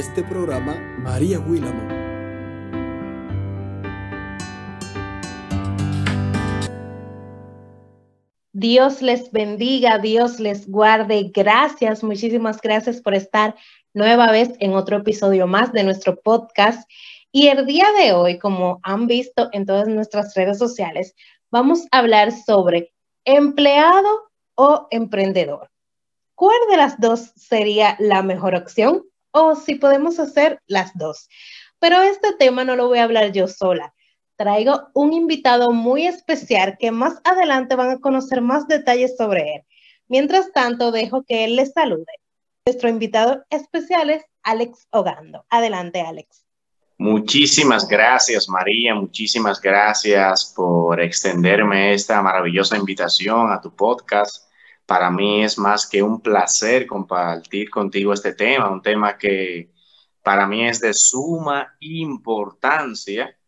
este programa, María Willamo. Dios les bendiga, Dios les guarde. Gracias, muchísimas gracias por estar nueva vez en otro episodio más de nuestro podcast. Y el día de hoy, como han visto en todas nuestras redes sociales, vamos a hablar sobre empleado o emprendedor. ¿Cuál de las dos sería la mejor opción? O si podemos hacer las dos. Pero este tema no lo voy a hablar yo sola. Traigo un invitado muy especial que más adelante van a conocer más detalles sobre él. Mientras tanto, dejo que él les salude. Nuestro invitado especial es Alex Ogando. Adelante, Alex. Muchísimas gracias, María. Muchísimas gracias por extenderme esta maravillosa invitación a tu podcast. Para mí es más que un placer compartir contigo este tema, un tema que para mí es de suma importancia.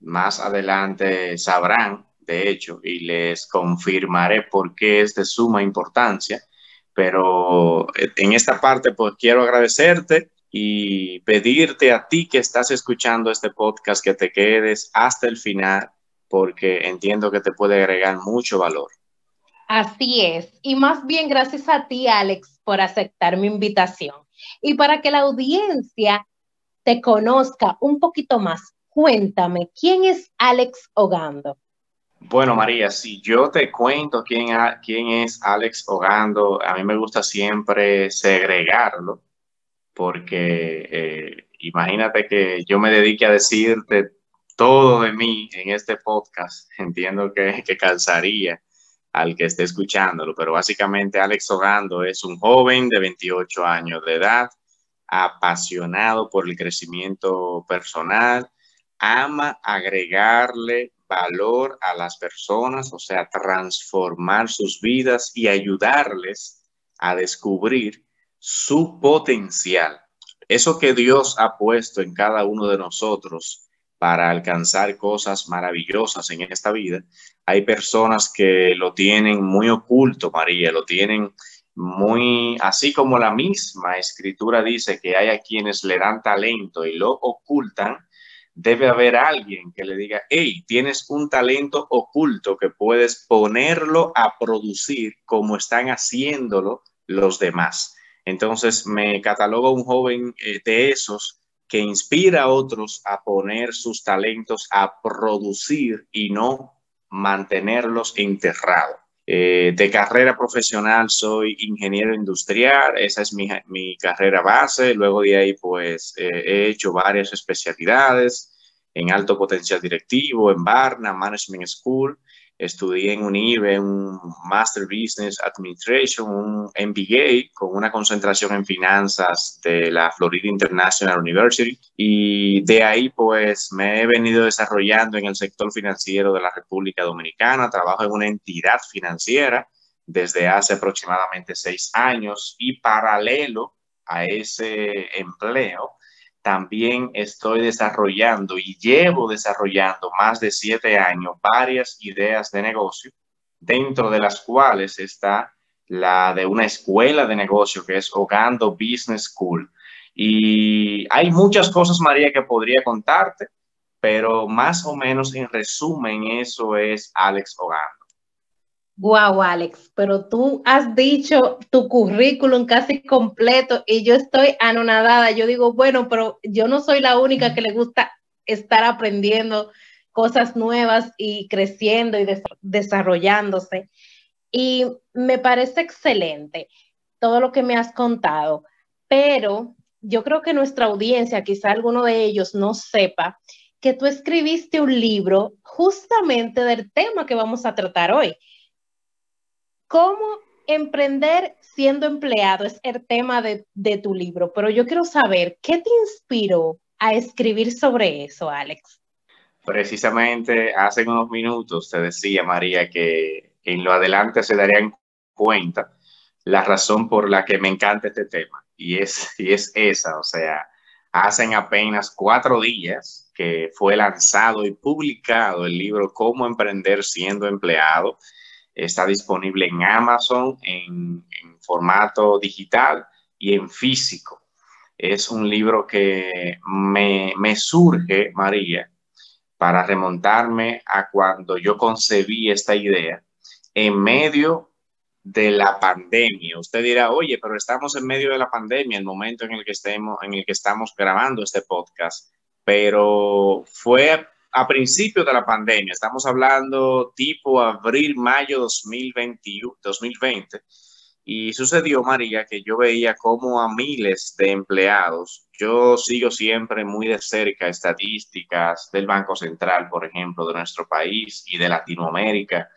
Más adelante sabrán, de hecho, y les confirmaré por qué es de suma importancia. Pero en esta parte, pues quiero agradecerte y pedirte a ti que estás escuchando este podcast que te quedes hasta el final porque entiendo que te puede agregar mucho valor. Así es. Y más bien gracias a ti, Alex, por aceptar mi invitación. Y para que la audiencia te conozca un poquito más, cuéntame, ¿quién es Alex Ogando? Bueno, María, si yo te cuento quién, quién es Alex Ogando, a mí me gusta siempre segregarlo porque eh, imagínate que yo me dedique a decirte todo de mí en este podcast, entiendo que, que cansaría al que esté escuchándolo, pero básicamente Alex Ogando es un joven de 28 años de edad, apasionado por el crecimiento personal, ama agregarle valor a las personas, o sea, transformar sus vidas y ayudarles a descubrir su potencial, eso que Dios ha puesto en cada uno de nosotros para alcanzar cosas maravillosas en esta vida, hay personas que lo tienen muy oculto, María, lo tienen muy, así como la misma escritura dice que hay a quienes le dan talento y lo ocultan, debe haber alguien que le diga, hey, tienes un talento oculto que puedes ponerlo a producir como están haciéndolo los demás. Entonces me catalogo un joven eh, de esos que inspira a otros a poner sus talentos a producir y no mantenerlos enterrados. Eh, de carrera profesional soy ingeniero industrial, esa es mi, mi carrera base. Luego de ahí, pues eh, he hecho varias especialidades en alto potencial directivo, en Barna, Management School estudié en UNIBE un Master Business Administration, un MBA con una concentración en finanzas de la Florida International University. Y de ahí pues me he venido desarrollando en el sector financiero de la República Dominicana, trabajo en una entidad financiera desde hace aproximadamente seis años y paralelo a ese empleo, también estoy desarrollando y llevo desarrollando más de siete años varias ideas de negocio, dentro de las cuales está la de una escuela de negocio que es Ogando Business School. Y hay muchas cosas, María, que podría contarte, pero más o menos en resumen eso es Alex Ogando. Wow, Alex, pero tú has dicho tu currículum casi completo y yo estoy anonadada. Yo digo, bueno, pero yo no soy la única que le gusta estar aprendiendo cosas nuevas y creciendo y desarrollándose. Y me parece excelente todo lo que me has contado, pero yo creo que nuestra audiencia, quizá alguno de ellos no sepa que tú escribiste un libro justamente del tema que vamos a tratar hoy ¿Cómo emprender siendo empleado? Es el tema de, tu libro, pero yo quiero saber, ¿qué te inspiró a escribir sobre eso, Alex? Precisamente hace unos minutos te decía, María, que en lo adelante se darían cuenta la razón por la que me encanta este tema. Y es, y es esa, o sea, hacen apenas cuatro días que fue lanzado y publicado el libro Cómo emprender siendo empleado Está disponible en Amazon en, formato digital y en físico. Es un libro que me, me surge, María, para remontarme a cuando yo concebí esta idea en medio de la pandemia. Usted dirá, oye, pero estamos en medio de la pandemia, el momento en el que estemos, en el que estamos grabando este podcast, pero fue a principios de la pandemia, estamos hablando tipo abril, mayo 2021, 2020, y sucedió, María, que yo veía como a miles de empleados, yo sigo siempre muy de cerca estadísticas del Banco Central, por ejemplo, de nuestro país y de Latinoamérica,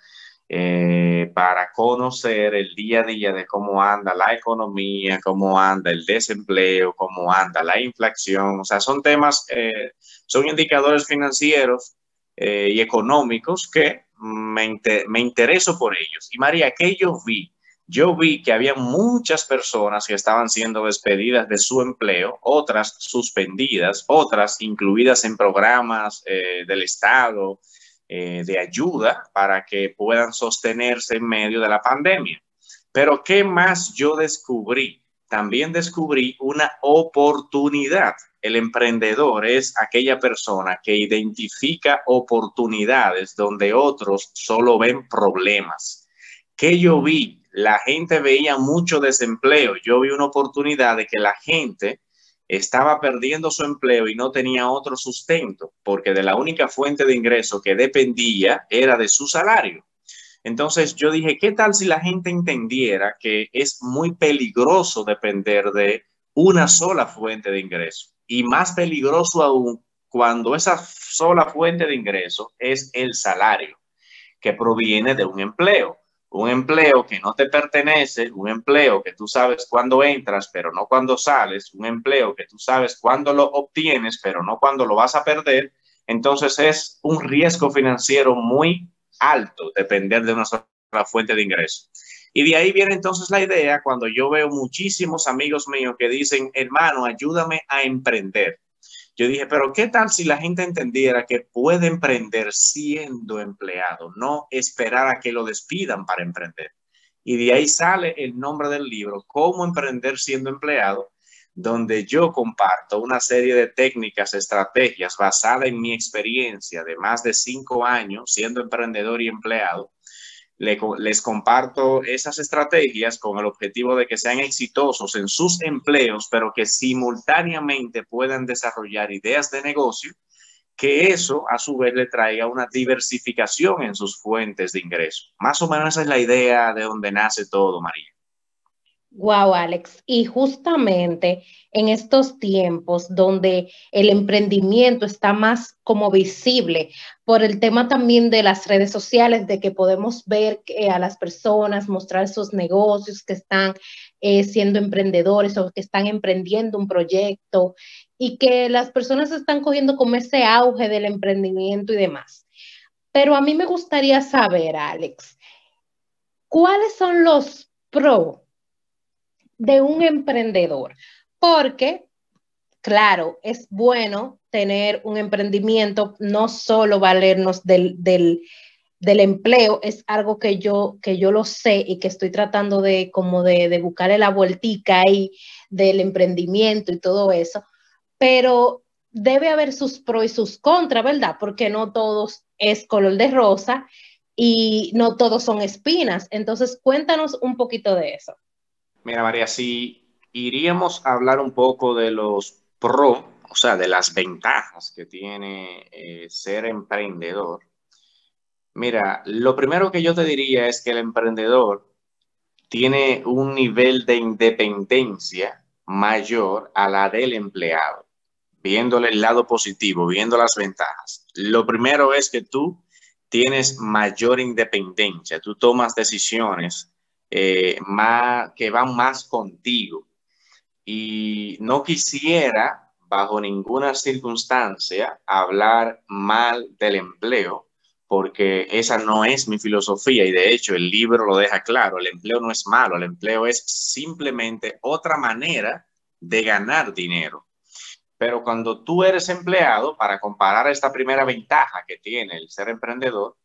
eh, para conocer el día a día de cómo anda la economía, cómo anda el desempleo, cómo anda la inflación. O sea, son temas, eh, son indicadores financieros eh, y económicos que me, me intereso por ellos. Y María, ¿qué yo vi? Yo vi que había muchas personas que estaban siendo despedidas de su empleo, otras suspendidas, otras incluidas en programas del Estado, eh, de ayuda para que puedan sostenerse en medio de la pandemia. Pero ¿qué más yo descubrí? También descubrí una oportunidad. El emprendedor es aquella persona que identifica oportunidades donde otros solo ven problemas. ¿Qué yo vi? La gente veía mucho desempleo. Yo vi una oportunidad de que la gente estaba perdiendo su empleo y no tenía otro sustento, porque de la única fuente de ingreso que dependía era de su salario. Entonces yo dije, ¿qué tal si la gente entendiera que es muy peligroso depender de una sola fuente de ingreso? Y más peligroso aún cuando esa sola fuente de ingreso es el salario que proviene de un empleo un empleo que no te pertenece, un empleo que tú sabes cuándo entras, pero no cuando sales, un empleo que tú sabes cuándo lo obtienes, pero no cuando lo vas a perder, entonces es un riesgo financiero muy alto depender de una sola fuente de ingreso. Y de ahí viene entonces la idea cuando yo veo muchísimos amigos míos que dicen, hermano, ayúdame a emprender. Yo dije, pero ¿qué tal si la gente entendiera que puede emprender siendo empleado, no esperar a que lo despidan para emprender? Y de ahí sale el nombre del libro, Cómo emprender siendo empleado, donde yo comparto una serie de técnicas, estrategias basadas en mi experiencia de más de cinco años siendo emprendedor y empleado, les comparto esas estrategias con el objetivo de que sean exitosos en sus empleos, pero que simultáneamente puedan desarrollar ideas de negocio, que eso a su vez le traiga una diversificación en sus fuentes de ingreso. Más o menos esa es la idea de donde nace todo, María. Wow, Alex. Y justamente en estos tiempos donde el emprendimiento está más como visible por el tema también de las redes sociales, de que podemos ver a las personas mostrar sus negocios que están eh, siendo emprendedores o que están emprendiendo un proyecto y que las personas están cogiendo como ese auge del emprendimiento y demás. Pero a mí me gustaría saber, Alex, ¿cuáles son los pros? De un emprendedor, porque, claro, es bueno tener un emprendimiento, no solo valernos del, del, empleo, es algo que yo, que yo lo sé y que estoy tratando de como de, de buscarle la vueltica ahí del emprendimiento y todo eso, pero debe haber sus pros y sus contras, ¿verdad? Porque no todos es color de rosa y no todos son espinas. Entonces, cuéntanos un poquito de eso. Mira, María, si iríamos a hablar un poco de los pro, o sea, de las ventajas que tiene eh, ser emprendedor. Mira, lo primero que yo te diría es que el emprendedor tiene un nivel de independencia mayor a la del empleado, viéndole el lado positivo, viendo las ventajas. Lo primero es que tú tienes mayor independencia, tú tomas decisiones eh, más, que van más contigo. Y no quisiera, bajo ninguna circunstancia, hablar mal del empleo, porque esa no es mi filosofía y de hecho el libro lo deja claro, el empleo no es malo, el empleo es simplemente otra manera de ganar dinero. Pero cuando tú eres empleado, para comparar esta primera ventaja que tiene el ser emprendedor,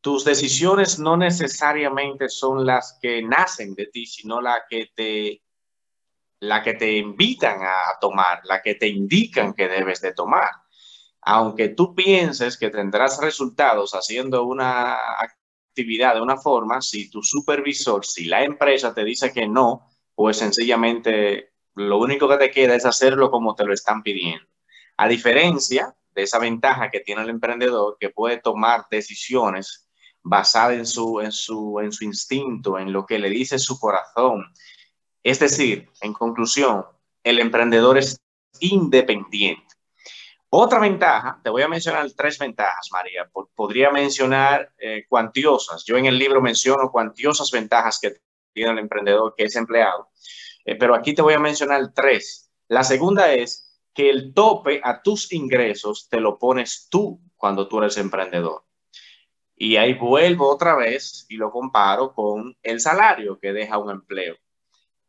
tus decisiones no necesariamente son las que nacen de ti, sino las que te la que te invitan a tomar, la que te indican que debes de tomar. Aunque tú pienses que tendrás resultados haciendo una actividad de una forma, si tu supervisor, si la empresa te dice que no, pues sencillamente lo único que te queda es hacerlo como te lo están pidiendo. A diferencia de esa ventaja que tiene el emprendedor que puede tomar decisiones basadas en su, en su, en su instinto, en lo que le dice su corazón. Es decir, en conclusión, el emprendedor es independiente. Otra ventaja, te voy a mencionar tres ventajas, María. Podría mencionar eh, cuantiosas. Yo en el libro menciono cuantiosas ventajas que tiene el emprendedor que es empleado, eh, pero aquí te voy a mencionar tres. La segunda es que el tope a tus ingresos te lo pones tú cuando tú eres emprendedor. Y ahí vuelvo otra vez y lo comparo con el salario que deja un empleo.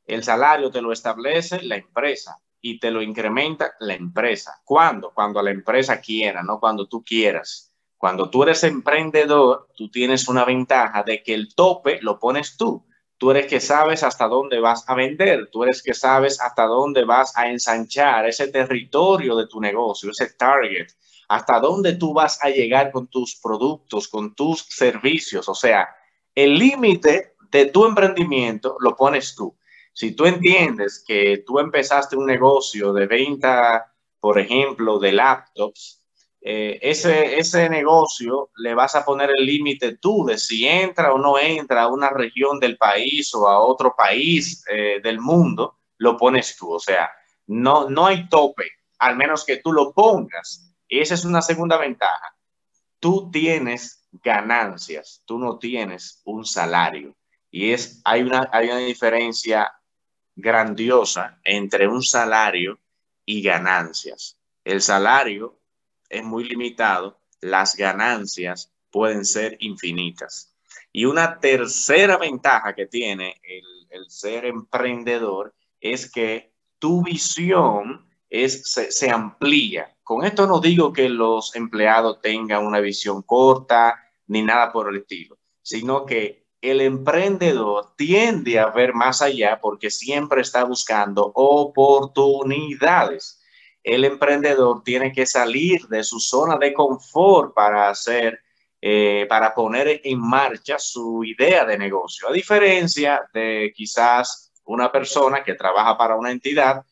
El salario te lo establece la empresa y te lo incrementa la empresa. ¿Cuándo? Cuando la empresa quiera, no cuando tú quieras. Cuando tú eres emprendedor, tú tienes una ventaja de que el tope lo pones tú. Tú eres que sabes hasta dónde vas a vender, tú eres que sabes hasta dónde vas a ensanchar ese territorio de tu negocio, ese target, hasta dónde tú vas a llegar con tus productos, con tus servicios. O sea, el límite de tu emprendimiento lo pones tú. Si tú entiendes que tú empezaste un negocio de venta, por ejemplo, de laptops, eh, ese, ese negocio le vas a poner el límite tú de si entra o no entra a una región del país o a otro país eh, del mundo, lo pones tú. O sea, no, no hay tope, al menos que tú lo pongas. Esa es una segunda ventaja. Tú tienes ganancias, tú no tienes un salario. Y es, hay, una, hay una diferencia grandiosa entre un salario y ganancias. El salario es muy limitado, las ganancias pueden ser infinitas. Y una tercera ventaja que tiene el, ser emprendedor es que tu visión es, se, se, amplía. Con esto no digo que los empleados tengan una visión corta ni nada por el estilo, sino que el emprendedor tiende a ver más allá porque siempre está buscando oportunidades el emprendedor tiene que salir de su zona de confort para hacer, eh, para poner en marcha su idea de negocio. A diferencia de quizás una persona que trabaja para una entidad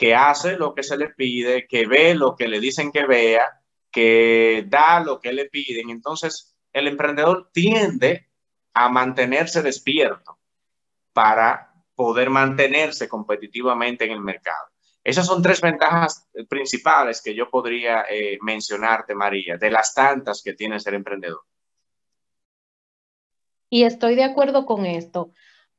que hace lo que se le pide, que ve lo que le dicen que vea, que da lo que le piden. Entonces, el emprendedor tiende a mantenerse despierto para poder mantenerse competitivamente en el mercado. Esas son tres ventajas principales que yo podría eh, mencionarte, María, de las tantas que tiene ser emprendedor. Y estoy de acuerdo con esto,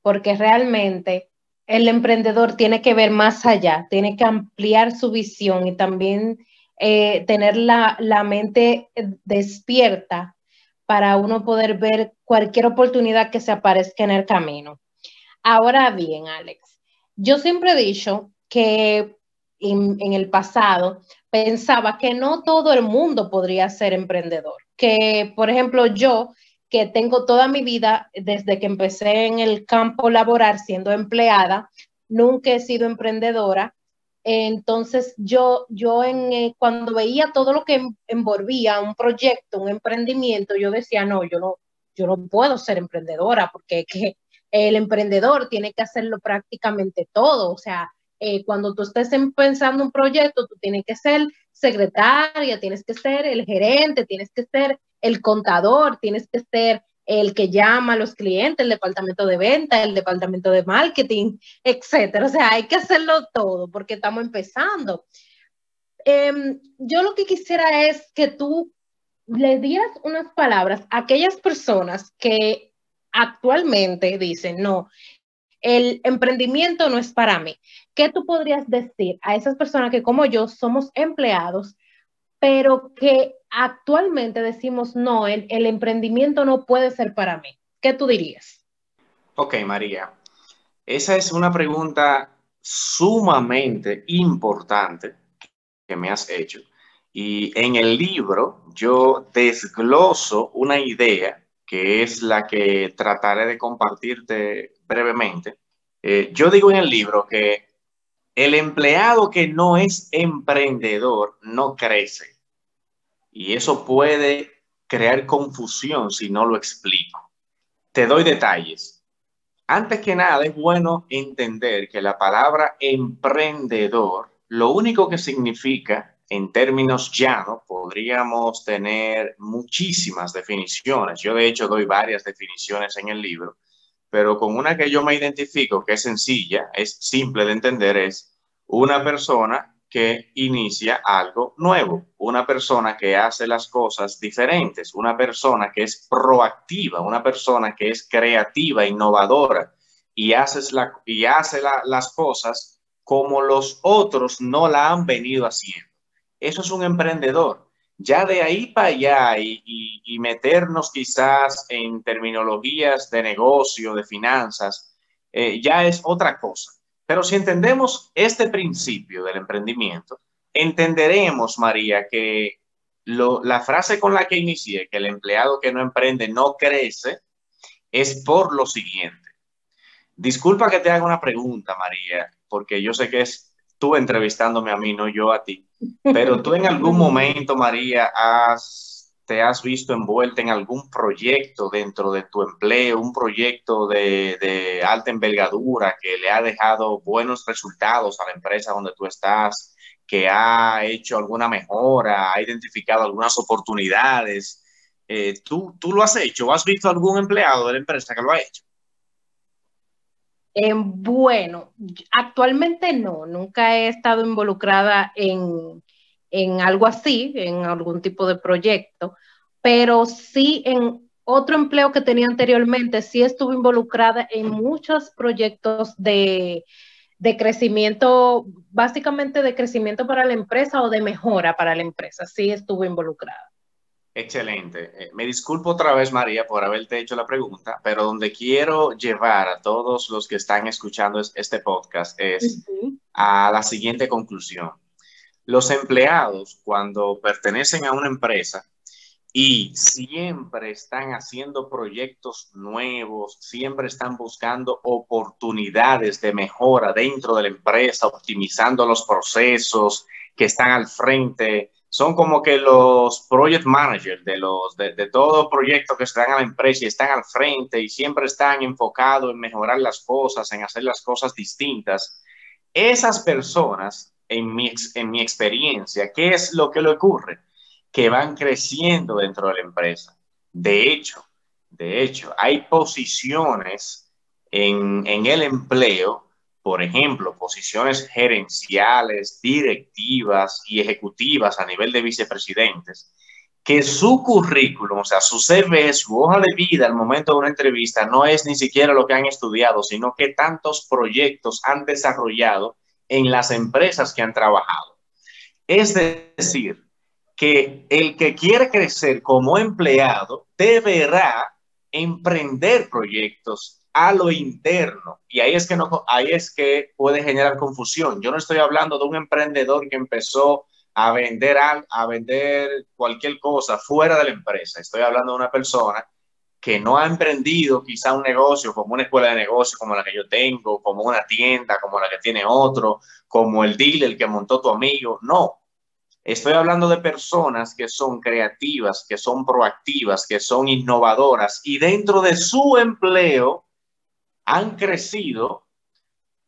porque realmente el emprendedor tiene que ver más allá, tiene que ampliar su visión y también eh, tener la, la mente despierta para uno poder ver cualquier oportunidad que se aparezca en el camino. Ahora bien, Alex, yo siempre he dicho que en, el pasado pensaba que no todo el mundo podría ser emprendedor, que por ejemplo yo que tengo toda mi vida desde que empecé en el campo laboral siendo empleada, nunca he sido emprendedora. Entonces yo, yo en, eh, cuando veía todo lo que envolvía un proyecto, un emprendimiento, yo decía, no, yo no, yo no puedo ser emprendedora porque que el emprendedor tiene que hacerlo prácticamente todo, o sea, eh, cuando tú estés pensando un proyecto, tú tienes que ser secretaria, tienes que ser el gerente, tienes que ser el contador, tienes que ser el que llama a los clientes, el departamento de venta, el departamento de marketing, etcétera. O sea, hay que hacerlo todo porque estamos empezando. Em, yo lo que quisiera es que tú le dieras unas palabras a aquellas personas que actualmente dicen, no, el emprendimiento no es para mí. ¿Qué tú podrías decir a esas personas que como yo somos empleados, pero que actualmente decimos, no, el, el emprendimiento no puede ser para mí? ¿Qué tú dirías? Ok, María. Esa es una pregunta sumamente importante que me has hecho. Y en el libro yo desgloso una idea que es la que trataré de compartirte brevemente. Eh, yo digo en el libro que El empleado que no es emprendedor no crece. Y eso puede crear confusión si no lo explico. Te doy detalles. Antes que nada, es bueno entender que la palabra emprendedor, lo único que significa en términos llanos, podríamos tener muchísimas definiciones. Yo de hecho doy varias definiciones en el libro, pero con una que yo me identifico, que es sencilla, es simple de entender, es una persona que inicia algo nuevo, una persona que hace las cosas diferentes, una persona que es proactiva, una persona que es creativa, innovadora y, haces la, y hace las cosas como los otros no la han venido haciendo. Eso es un emprendedor. Ya de ahí para allá y, meternos quizás en terminologías de negocio, de finanzas, eh, ya es otra cosa. Pero si entendemos este principio del emprendimiento, entenderemos, María, que la frase con la que inicié, que el empleado que no emprende no crece, es por lo siguiente. Disculpa que te haga una pregunta, María, porque yo sé que es tú entrevistándome a mí, no yo a ti. Pero tú en algún momento, María, te has visto envuelta en algún proyecto dentro de tu empleo, un proyecto de, alta envergadura que le ha dejado buenos resultados a la empresa donde tú estás, que ha hecho alguna mejora, ha identificado algunas oportunidades. Eh, ¿tú, ¿Tú lo has hecho? ¿Has visto algún empleado de la empresa que lo ha hecho? Eh, bueno, actualmente no, nunca he estado involucrada en, en algo así, en algún tipo de proyecto, pero sí en otro empleo que tenía anteriormente, sí estuve involucrada en muchos proyectos de, crecimiento, básicamente de crecimiento para la empresa o de mejora para la empresa, sí estuve involucrada. Excelente. Eh, me disculpo otra vez, María, por haberte hecho la pregunta, pero donde quiero llevar a todos los que están escuchando este podcast es a la siguiente conclusión. Los empleados, cuando pertenecen a una empresa y siempre están haciendo proyectos nuevos, siempre están buscando oportunidades de mejora dentro de la empresa, optimizando los procesos que están al frente, son como que los project managers de, los, de, de todo proyecto que están a la empresa y están al frente y siempre están enfocados en mejorar las cosas, en hacer las cosas distintas. Esas personas en mi, en mi experiencia, ¿qué es lo que le ocurre? Que van creciendo dentro de la empresa. De hecho, de hecho, hay posiciones en, en el empleo, por ejemplo, posiciones gerenciales, directivas y ejecutivas a nivel de vicepresidentes, que su currículum, o sea, su CV, su hoja de vida al momento de una entrevista, no es ni siquiera lo que han estudiado, sino que tantos proyectos han desarrollado en las empresas que han trabajado. Es decir, que el que quiere crecer como empleado deberá emprender proyectos a lo interno y ahí es que no ahí es que puede generar confusión. Yo no estoy hablando de un emprendedor que empezó a vender a vender cualquier cosa fuera de la empresa. Estoy hablando de una persona que no ha emprendido quizá un negocio como una escuela de negocio como la que yo tengo, como una tienda como la que tiene otro, como el dealer que montó tu amigo. No, estoy hablando de personas que son creativas, que son proactivas, que son innovadoras y dentro de su empleo han crecido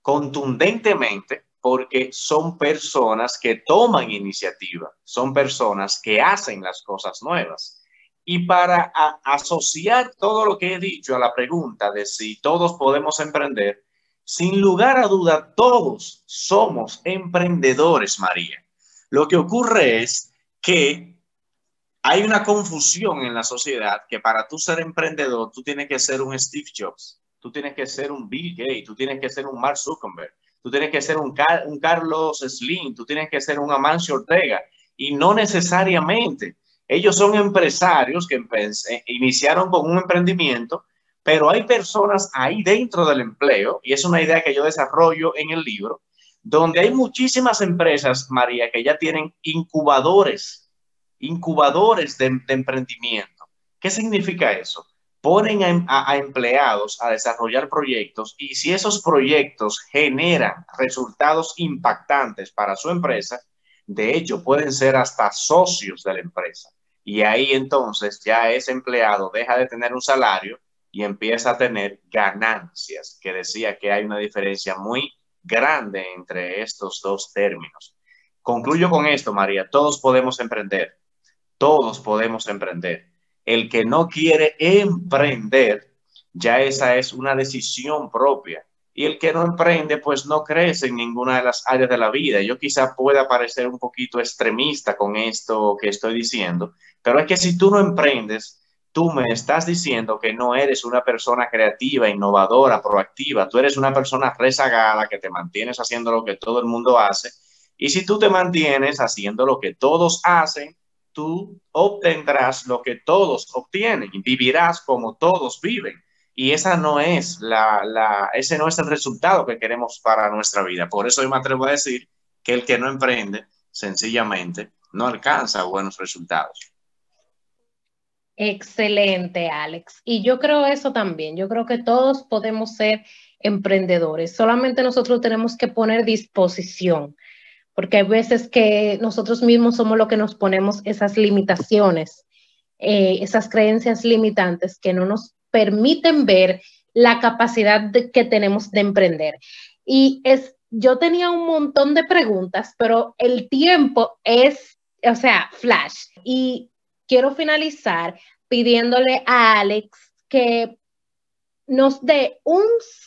contundentemente porque son personas que toman iniciativa, son personas que hacen las cosas nuevas. Y para asociar todo lo que he dicho a la pregunta de si todos podemos emprender, sin lugar a duda, todos somos emprendedores, María. Lo que ocurre es que hay una confusión en la sociedad que para tú ser emprendedor, tú tienes que ser un Steve Jobs, tú tienes que ser un Bill Gates, tú tienes que ser un Mark Zuckerberg, tú tienes que ser un, un Carlos Slim, tú tienes que ser un Amancio Ortega, y no necesariamente. Ellos son empresarios que eh, iniciaron con un emprendimiento, pero hay personas ahí dentro del empleo, y es una idea que yo desarrollo en el libro, donde hay muchísimas empresas, María, que ya tienen incubadores, incubadores de, emprendimiento. ¿Qué significa eso? Ponen a, empleados a desarrollar proyectos y si esos proyectos generan resultados impactantes para su empresa, de hecho pueden ser hasta socios de la empresa. Y ahí entonces ya ese empleado deja de tener un salario y empieza a tener ganancias, que decía que hay una diferencia muy grande entre estos dos términos. Concluyo con esto, María, todos podemos emprender, todos podemos emprender el que no quiere emprender, ya esa es una decisión propia. Y el que no emprende, pues no crece en ninguna de las áreas de la vida. Yo quizá pueda parecer un poquito extremista con esto que estoy diciendo, pero es que si tú no emprendes, tú me estás diciendo que no eres una persona creativa, innovadora, proactiva. Tú eres una persona rezagada que te mantienes haciendo lo que todo el mundo hace. Y si tú te mantienes haciendo lo que todos hacen, tú obtendrás lo que todos obtienen, vivirás como todos viven. Y esa no es la, ese no es el resultado que queremos para nuestra vida. Por eso yo me atrevo a decir que el que no emprende, sencillamente, no alcanza buenos resultados. Excelente, Alex. Y yo creo eso también. Yo creo que todos podemos ser emprendedores. Solamente nosotros tenemos que poner disposición porque hay veces que nosotros mismos somos los que nos ponemos esas limitaciones, eh, esas creencias limitantes que no nos permiten ver la capacidad que tenemos de emprender. Y es, yo tenía un montón de preguntas, pero el tiempo es, o sea, flash. Y quiero finalizar pidiéndole a Alex que nos dé un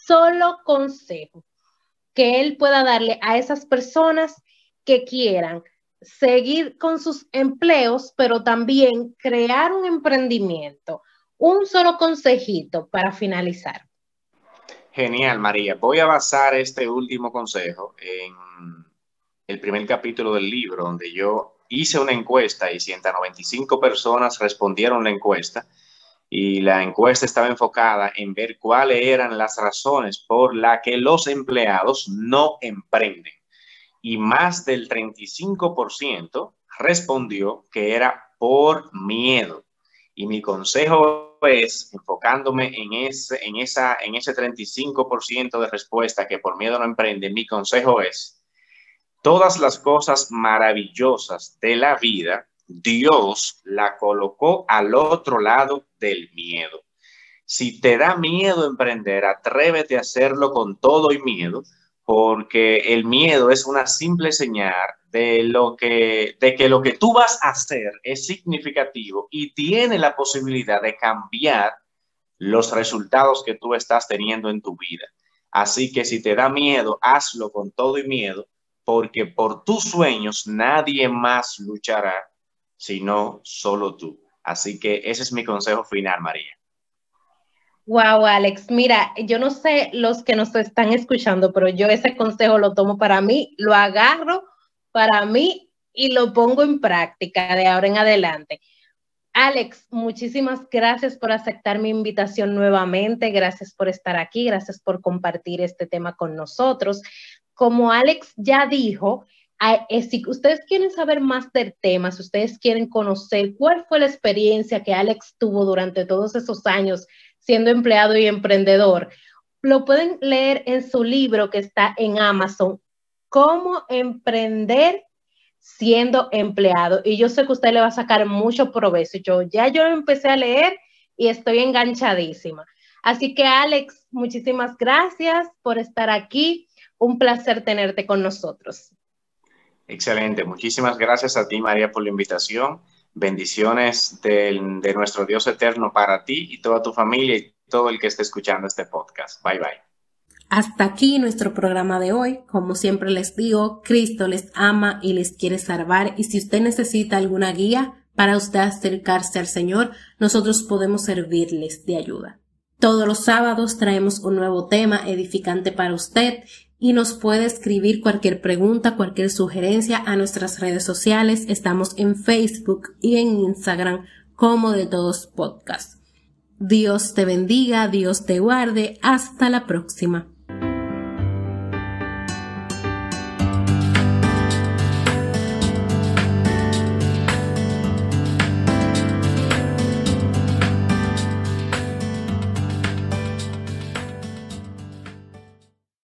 solo consejo que él pueda darle a esas personas que quieran seguir con sus empleos, pero también crear un emprendimiento. Un solo consejito para finalizar. Genial, María. Voy a basar este último consejo en el primer capítulo del libro, donde yo hice una encuesta y 195 personas respondieron la encuesta y la encuesta estaba enfocada en ver cuáles eran las razones por las que los empleados no emprenden y más del 35% respondió que era por miedo. Y mi consejo es, enfocándome en ese, en esa, en ese 35% de respuesta que por miedo no emprende, mi consejo es, todas las cosas maravillosas de la vida, Dios la colocó al otro lado del miedo. Si te da miedo emprender, atrévete a hacerlo con todo y miedo, porque el miedo es una simple señal de, lo que, de que lo que tú vas a hacer es significativo y tiene la posibilidad de cambiar los resultados que tú estás teniendo en tu vida. Así que si te da miedo, hazlo con todo y miedo, porque por tus sueños nadie más luchará, sino solo tú. Así que ese es mi consejo final, María. Wow, Alex, mira, yo no sé los que nos están escuchando, pero yo ese consejo lo tomo para mí, lo agarro para mí y lo pongo en práctica de ahora en adelante. Alex, muchísimas gracias por aceptar mi invitación nuevamente, gracias por estar aquí, gracias por compartir este tema con nosotros. Como Alex ya dijo, eh, si ustedes quieren saber más del tema, si ustedes quieren conocer cuál fue la experiencia que Alex tuvo durante todos esos años siendo empleado y emprendedor. Lo pueden leer en su libro que está en Amazon, Cómo emprender siendo empleado. Y yo sé que usted le va a sacar mucho provecho. Yo ya yo empecé a leer y estoy enganchadísima. Así que Alex, muchísimas gracias por estar aquí. Un placer tenerte con nosotros. Excelente. Muchísimas gracias a ti, María, por la invitación. Bendiciones de, nuestro Dios eterno para ti y toda tu familia y todo el que esté escuchando este podcast. Bye bye. Hasta aquí nuestro programa de hoy. Como siempre les digo, Cristo les ama y les quiere salvar y si usted necesita alguna guía para usted acercarse al Señor, nosotros podemos servirles de ayuda. Todos los sábados traemos un nuevo tema edificante para usted y nos puede escribir cualquier pregunta, cualquier sugerencia a nuestras redes sociales. Estamos en Facebook y en Instagram como de todos podcasts. Dios te bendiga, Dios te guarde. Hasta la próxima.